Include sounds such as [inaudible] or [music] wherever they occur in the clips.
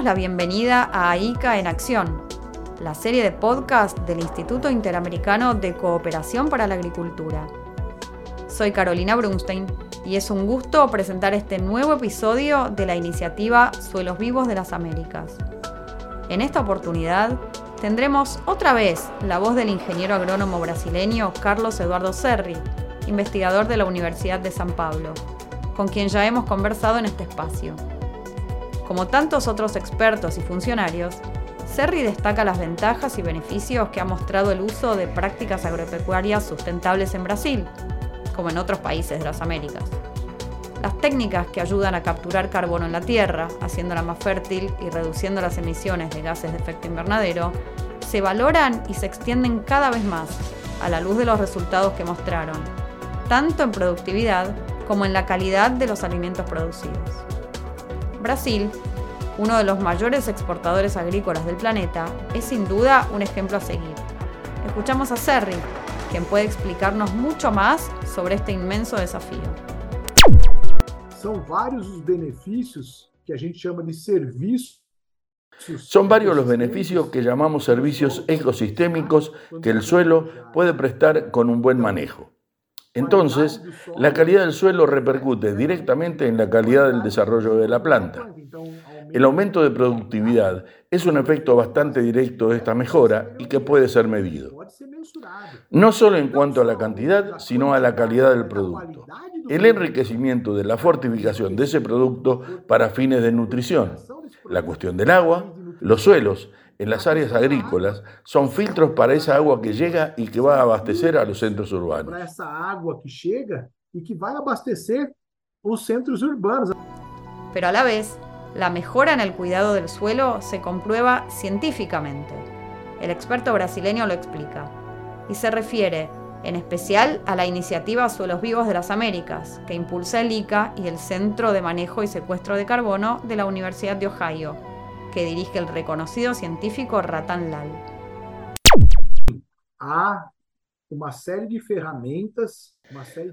damos la bienvenida a AICA en Acción, la serie de podcast del Instituto Interamericano de Cooperación para la Agricultura. Soy Carolina Brunstein y es un gusto presentar este nuevo episodio de la iniciativa Suelos Vivos de las Américas. En esta oportunidad tendremos otra vez la voz del ingeniero agrónomo brasileño Carlos Eduardo Serri, investigador de la Universidad de San Pablo, con quien ya hemos conversado en este espacio. Como tantos otros expertos y funcionarios, Serri destaca las ventajas y beneficios que ha mostrado el uso de prácticas agropecuarias sustentables en Brasil, como en otros países de las Américas. Las técnicas que ayudan a capturar carbono en la tierra, haciéndola más fértil y reduciendo las emisiones de gases de efecto invernadero, se valoran y se extienden cada vez más a la luz de los resultados que mostraron, tanto en productividad como en la calidad de los alimentos producidos. Brasil, uno de los mayores exportadores agrícolas del planeta, es sin duda un ejemplo a seguir. Escuchamos a Serri, quien puede explicarnos mucho más sobre este inmenso desafío. Son varios los beneficios que a gente llama de servicios son varios los beneficios que llamamos servicios ecosistémicos que el suelo puede prestar con un buen manejo. Entonces, la calidad del suelo repercute directamente en la calidad del desarrollo de la planta. El aumento de productividad es un efecto bastante directo de esta mejora y que puede ser medido. No solo en cuanto a la cantidad, sino a la calidad del producto. El enriquecimiento de la fortificación de ese producto para fines de nutrición. La cuestión del agua, los suelos, en las áreas agrícolas son filtros para esa agua que llega y que va a abastecer a los centros urbanos. Para esa agua que llega y que va a abastecer los centros urbanos. Pero a la vez, la mejora en el cuidado del suelo se comprueba científicamente. El experto brasileño lo explica. Y se refiere en especial a la iniciativa Suelos Vivos de las Américas, que impulsa el ICA y el Centro de Manejo y Secuestro de Carbono de la Universidad de Ohio, que dirige el reconocido científico Ratan Lal.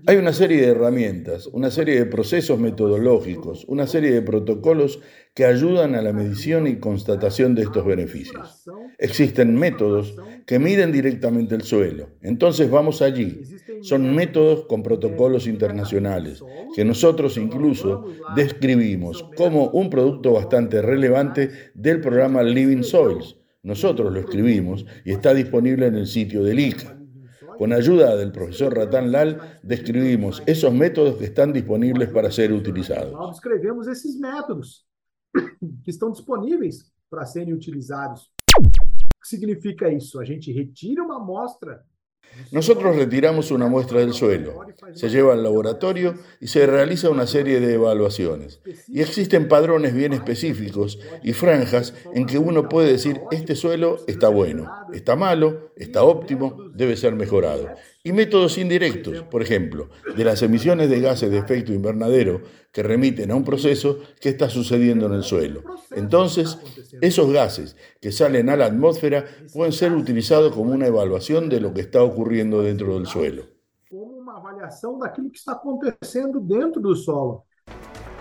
Hay una serie de herramientas, una serie de procesos metodológicos, una serie de protocolos que ayudan a la medición y constatación de estos beneficios. Existen métodos que miden directamente el suelo. Entonces vamos allí. Son métodos con protocolos internacionales que nosotros incluso describimos como un producto bastante relevante del programa Living Soils. Nosotros lo escribimos y está disponible en el sitio del ICA. Con ayuda del profesor Ratan Lal, describimos esos métodos que están disponibles para ser utilizados. Nós descrevemos esses métodos [coughs] que estão disponíveis para serem utilizados. O que significa isso? A gente retira uma amostra Nosotros retiramos una muestra del suelo, se lleva al laboratorio y se realiza una serie de evaluaciones. Y existen padrones bien específicos y franjas en que uno puede decir, este suelo está bueno, está malo, está óptimo, debe ser mejorado. Y métodos indirectos, por ejemplo, de las emisiones de gases de efecto invernadero que remiten a un proceso que está sucediendo en el suelo. Entonces, esos gases que salen a la atmósfera pueden ser utilizados como una evaluación de lo que está ocurriendo dentro del suelo.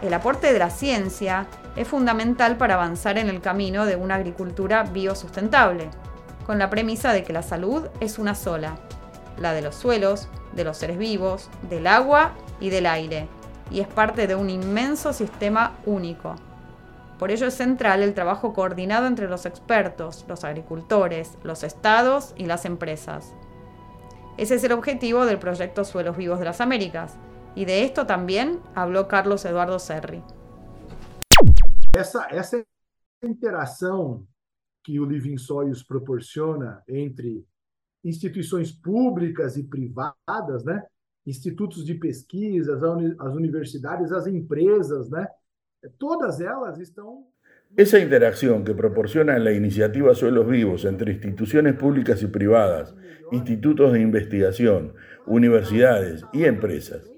El aporte de la ciencia es fundamental para avanzar en el camino de una agricultura biosustentable, con la premisa de que la salud es una sola, la de los suelos, de los seres vivos, del agua y del aire, y es parte de un inmenso sistema único. Por ello es central el trabajo coordinado entre los expertos, los agricultores, los estados y las empresas. Ese es el objetivo del proyecto Suelos Vivos de las Américas, y de esto también habló Carlos Eduardo Serri. Essa, essa interação que o Living Soils proporciona entre instituições públicas e privadas, institutos de pesquisas, as universidades, as empresas, todas elas estão Esa interacción que proporciona la iniciativa Suelos Vivos entre instituciones públicas y privadas, institutos de investigación, universidades y empresas,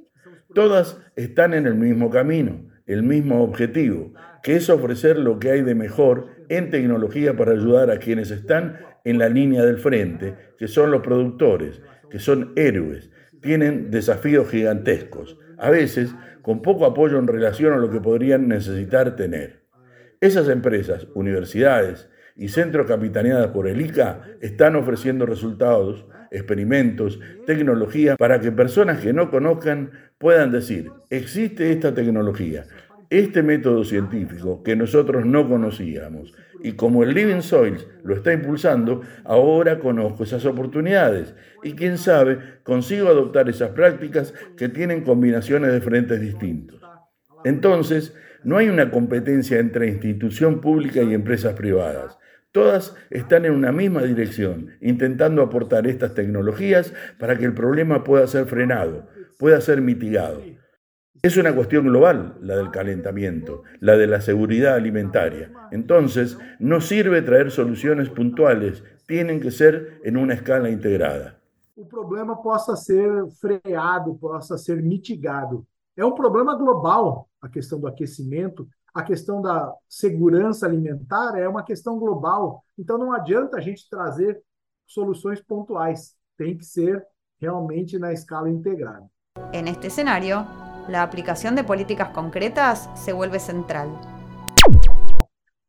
todas están en el mismo camino, el mismo objetivo, que es ofrecer lo que hay de mejor en tecnología para ayudar a quienes están en la línea del frente, que son los productores, que son héroes, tienen desafíos gigantescos, a veces con poco apoyo en relación a lo que podrían necesitar tener. Esas empresas, universidades y centros capitaneadas por el ICA están ofreciendo resultados, experimentos, tecnología para que personas que no conozcan puedan decir, existe esta tecnología, este método científico que nosotros no conocíamos. Y como el Living Soils lo está impulsando, ahora conozco esas oportunidades. Y quién sabe, consigo adoptar esas prácticas que tienen combinaciones de frentes distintos. Entonces, no hay una competencia entre institución pública y empresas privadas. Todas están en una misma dirección, intentando aportar estas tecnologías para que el problema pueda ser frenado, pueda ser mitigado. Es una cuestión global la del calentamiento, la de la seguridad alimentaria. Entonces, no sirve traer soluciones puntuales, tienen que ser en una escala integrada. El problema possa ser freado, possa ser mitigado. Es un problema global a questão do aquecimento, a questão da segurança alimentar é uma questão global. Então não adianta a gente trazer soluções pontuais, tem que ser realmente na escala integrada. En este escenario, la aplicación de políticas concretas se vuelve central.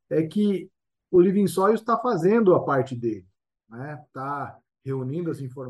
É que o Living Soil está fazendo a parte dele, né? Está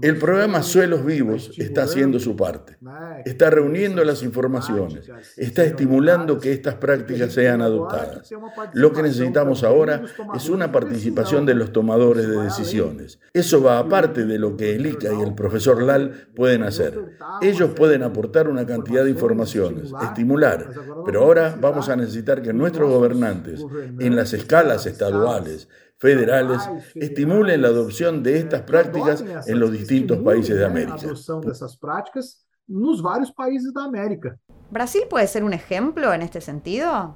El programa Suelos Vivos está haciendo su parte. Está reuniendo las informaciones, está estimulando que estas prácticas sean adoptadas. Lo que necesitamos ahora es una participación de los tomadores de decisiones. Eso va aparte de lo que el ICA y el profesor Lal pueden hacer. Ellos pueden aportar una cantidad de informaciones, estimular, pero ahora vamos a necesitar que nuestros gobernantes, en las escalas estaduales, federales estimulen la adopción de estas prácticas en los distintos países de América. nos varios países de América. ¿Brasil puede ser un ejemplo en este sentido?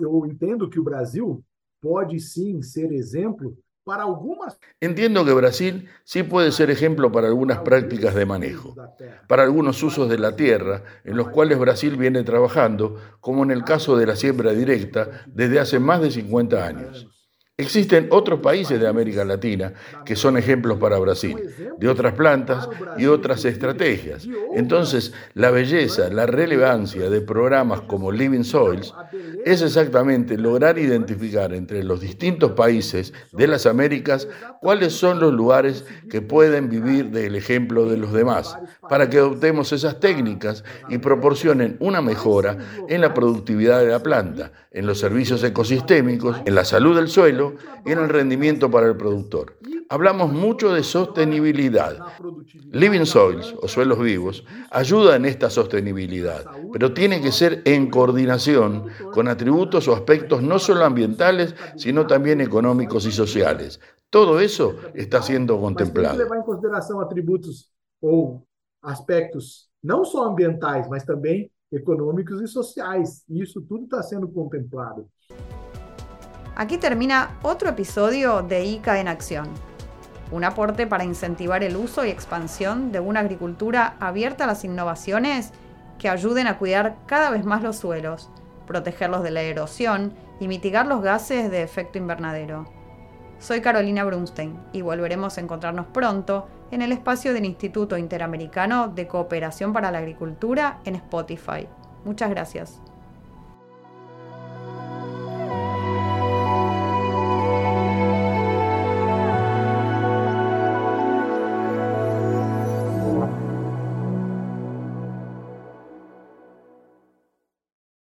Yo entiendo que Brasil puede sim ser ejemplo para algunas... Entiendo que Brasil sí puede ser ejemplo para algunas prácticas de manejo, para algunos usos de la tierra en los cuales Brasil viene trabajando, como en el caso de la siembra directa desde hace más de 50 años. Existen otros países de América Latina que son ejemplos para Brasil, de otras plantas y otras estrategias. Entonces, la belleza, la relevancia de programas como Living Soils es exactamente lograr identificar entre los distintos países de las Américas cuáles son los lugares que pueden vivir del ejemplo de los demás, para que adoptemos esas técnicas y proporcionen una mejora en la productividad de la planta, en los servicios ecosistémicos, en la salud del suelo, y en el rendimiento para el productor. Hablamos mucho de sostenibilidad. Living Soils o suelos vivos ayuda en esta sostenibilidad, pero tiene que ser en coordinación con atributos o aspectos no solo ambientales, sino también económicos y sociales. Todo eso está siendo contemplado. en consideración atributos o aspectos no solo ambientales, mas también económicos y sociales. Y eso todo está siendo contemplado. Aquí termina otro episodio de ICA en acción. Un aporte para incentivar el uso y expansión de una agricultura abierta a las innovaciones que ayuden a cuidar cada vez más los suelos, protegerlos de la erosión y mitigar los gases de efecto invernadero. Soy Carolina Brunstein y volveremos a encontrarnos pronto en el espacio del Instituto Interamericano de Cooperación para la Agricultura en Spotify. Muchas gracias.